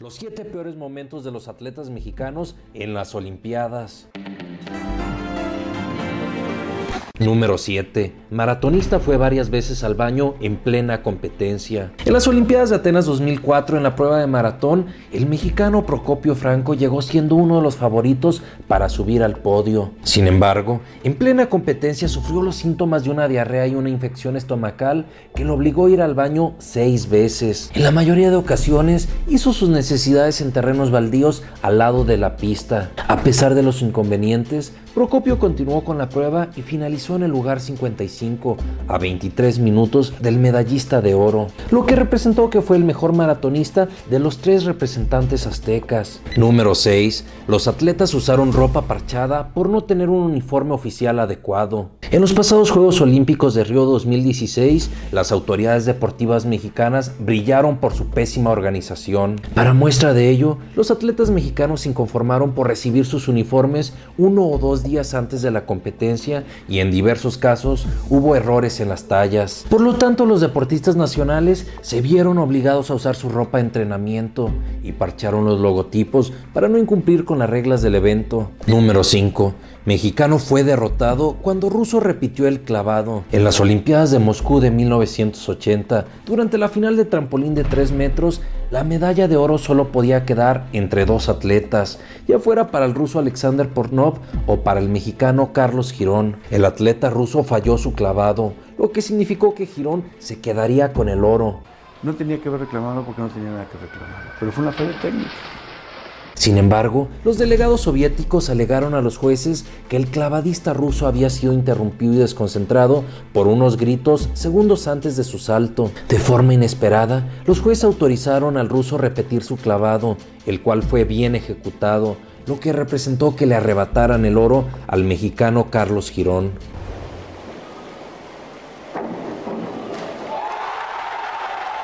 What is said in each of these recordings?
Los siete peores momentos de los atletas mexicanos en las Olimpiadas. Número 7. Maratonista fue varias veces al baño en plena competencia. En las Olimpiadas de Atenas 2004, en la prueba de maratón, el mexicano Procopio Franco llegó siendo uno de los favoritos para subir al podio. Sin embargo, en plena competencia sufrió los síntomas de una diarrea y una infección estomacal que lo obligó a ir al baño seis veces. En la mayoría de ocasiones hizo sus necesidades en terrenos baldíos al lado de la pista. A pesar de los inconvenientes, Procopio continuó con la prueba y finalizó en el lugar 55 a 23 minutos del medallista de oro, lo que representó que fue el mejor maratonista de los tres representantes aztecas. Número 6. Los atletas usaron ropa parchada por no tener un uniforme oficial adecuado. En los pasados Juegos Olímpicos de Río 2016, las autoridades deportivas mexicanas brillaron por su pésima organización. Para muestra de ello, los atletas mexicanos se inconformaron por recibir sus uniformes uno o dos días antes de la competencia y en diversos casos hubo errores en las tallas. Por lo tanto, los deportistas nacionales se vieron obligados a usar su ropa de entrenamiento y parcharon los logotipos para no incumplir con las reglas del evento. Número 5. Mexicano fue derrotado cuando Russo repitió el clavado. En las Olimpiadas de Moscú de 1980, durante la final de trampolín de 3 metros, la medalla de oro solo podía quedar entre dos atletas, ya fuera para el ruso Alexander Pornov o para el mexicano Carlos Girón. El atleta ruso falló su clavado, lo que significó que Girón se quedaría con el oro. No tenía que haber reclamado porque no tenía nada que reclamar, pero fue una falla técnica. Sin embargo, los delegados soviéticos alegaron a los jueces que el clavadista ruso había sido interrumpido y desconcentrado por unos gritos segundos antes de su salto. De forma inesperada, los jueces autorizaron al ruso repetir su clavado, el cual fue bien ejecutado, lo que representó que le arrebataran el oro al mexicano Carlos Girón.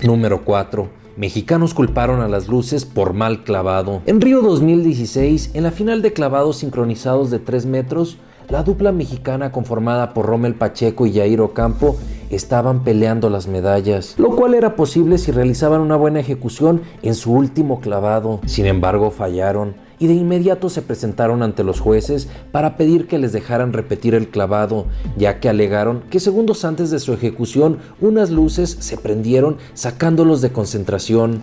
Número 4. Mexicanos culparon a las luces por mal clavado. En Río 2016, en la final de clavados sincronizados de 3 metros, la dupla mexicana conformada por Rommel Pacheco y Jair Ocampo estaban peleando las medallas, lo cual era posible si realizaban una buena ejecución en su último clavado. Sin embargo, fallaron y de inmediato se presentaron ante los jueces para pedir que les dejaran repetir el clavado, ya que alegaron que segundos antes de su ejecución unas luces se prendieron sacándolos de concentración.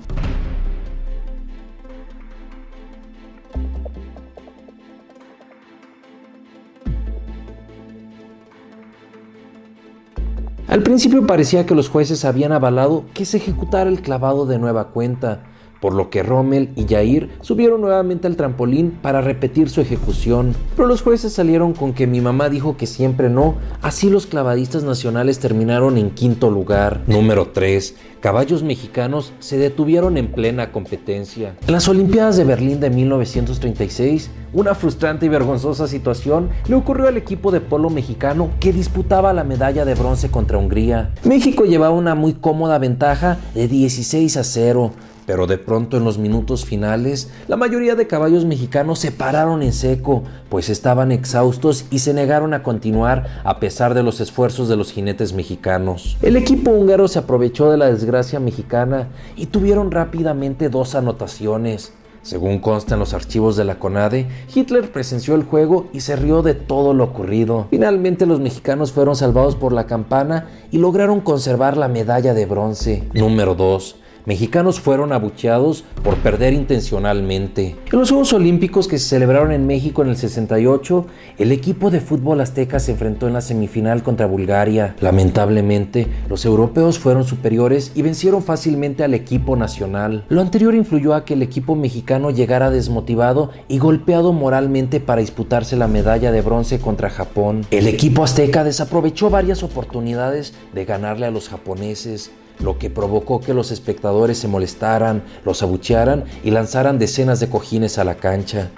Al principio parecía que los jueces habían avalado que se ejecutara el clavado de nueva cuenta, por lo que Rommel y Jair subieron nuevamente al trampolín para repetir su ejecución. Pero los jueces salieron con que mi mamá dijo que siempre no, así los clavadistas nacionales terminaron en quinto lugar. Número 3. Caballos mexicanos se detuvieron en plena competencia. En las Olimpiadas de Berlín de 1936, una frustrante y vergonzosa situación le ocurrió al equipo de polo mexicano que disputaba la medalla de bronce contra Hungría. México llevaba una muy cómoda ventaja de 16 a 0, Pero de pronto en los minutos finales, la mayoría de caballos mexicanos se pararon en seco, pues estaban exhaustos y se negaron a continuar a pesar de los esfuerzos de los jinetes mexicanos. El equipo húngaro se aprovechó de la desgracia mexicana y tuvieron rápidamente dos anotaciones. Según consta en los archivos de la CONADE, Hitler presenció el juego y se rió de todo lo ocurrido. Finalmente los mexicanos fueron salvados por la campana y lograron conservar la medalla de bronce. Número 2 mexicanos fueron abucheados por perder intencionalmente. En los Juegos Olímpicos que se celebraron en México en el 68, el equipo de fútbol azteca se enfrentó en la semifinal contra Bulgaria. Lamentablemente, los europeos fueron superiores y vencieron fácilmente al equipo nacional. Lo anterior influyó a que el equipo mexicano llegara desmotivado y golpeado moralmente para disputarse la medalla de bronce contra Japón. El equipo azteca desaprovechó varias oportunidades de ganarle a los japoneses lo que provocó que los espectadores se molestaran, los abuchearan y lanzaran decenas de cojines a la cancha.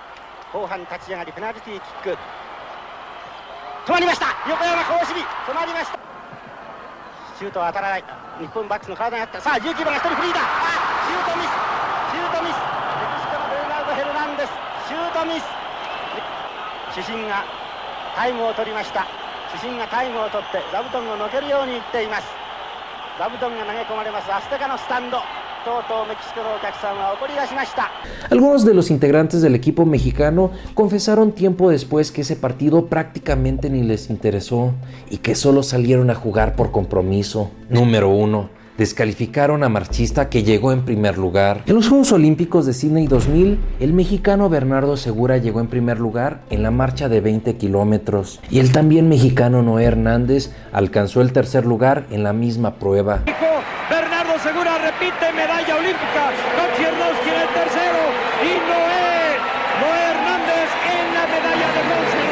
Algunos de los integrantes del equipo mexicano confesaron tiempo después que ese partido prácticamente ni les interesó y que solo salieron a jugar por compromiso. Número 1 descalificaron a marchista que llegó en primer lugar. En los Juegos Olímpicos de Sydney 2000, el mexicano Bernardo Segura llegó en primer lugar en la marcha de 20 kilómetros y el también mexicano Noé Hernández alcanzó el tercer lugar en la misma prueba. Bernardo Segura repite medalla olímpica, tercero y Noé, Noé Hernández en la medalla de bronce.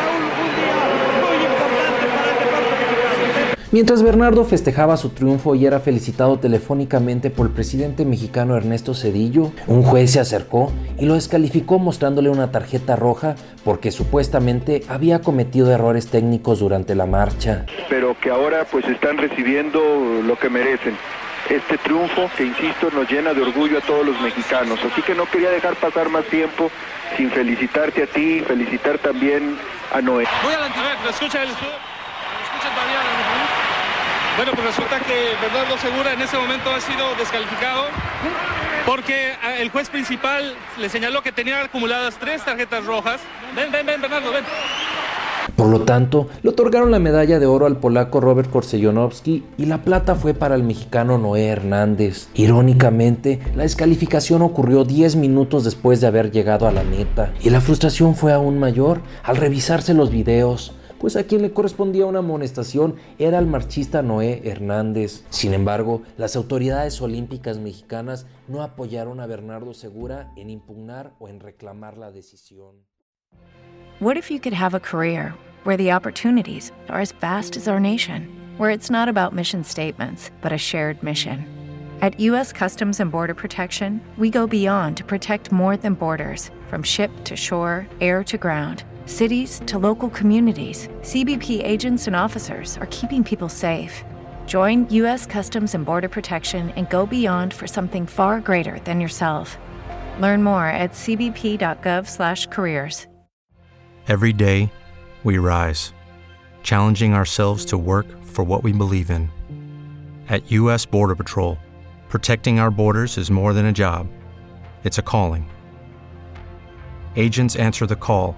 Mientras Bernardo festejaba su triunfo y era felicitado telefónicamente por el presidente mexicano Ernesto Cedillo, un juez se acercó y lo descalificó mostrándole una tarjeta roja porque supuestamente había cometido errores técnicos durante la marcha. Pero que ahora pues están recibiendo lo que merecen este triunfo que, insisto, nos llena de orgullo a todos los mexicanos. Así que no quería dejar pasar más tiempo sin felicitarte a ti, felicitar también a Noé. Voy a la escucha el bueno, pues resulta que Bernardo Segura en ese momento ha sido descalificado porque ah, el juez principal le señaló que tenía acumuladas tres tarjetas rojas. Ven, ven, ven, Bernardo, ven. Por lo tanto, le otorgaron la medalla de oro al polaco Robert Korsellonowski y la plata fue para el mexicano Noé Hernández. Irónicamente, la descalificación ocurrió 10 minutos después de haber llegado a la meta y la frustración fue aún mayor al revisarse los videos pues a quien le correspondía una amonestación era el marchista Noé Hernández. Sin embargo, las autoridades olímpicas mexicanas no apoyaron a Bernardo Segura en impugnar o en reclamar la decisión. What if you could have a career where the opportunities are as vast as our nation, where it's not about mission statements, but a shared mission? At U.S. Customs and Border Protection, we go beyond to protect more than borders, from ship to shore, air to ground cities to local communities, CBP agents and officers are keeping people safe. Join U.S. Customs and Border Protection and go beyond for something far greater than yourself. Learn more at cbp.gov/careers. Every day, we rise, challenging ourselves to work for what we believe in. At U.S. Border Patrol, protecting our borders is more than a job; it's a calling. Agents answer the call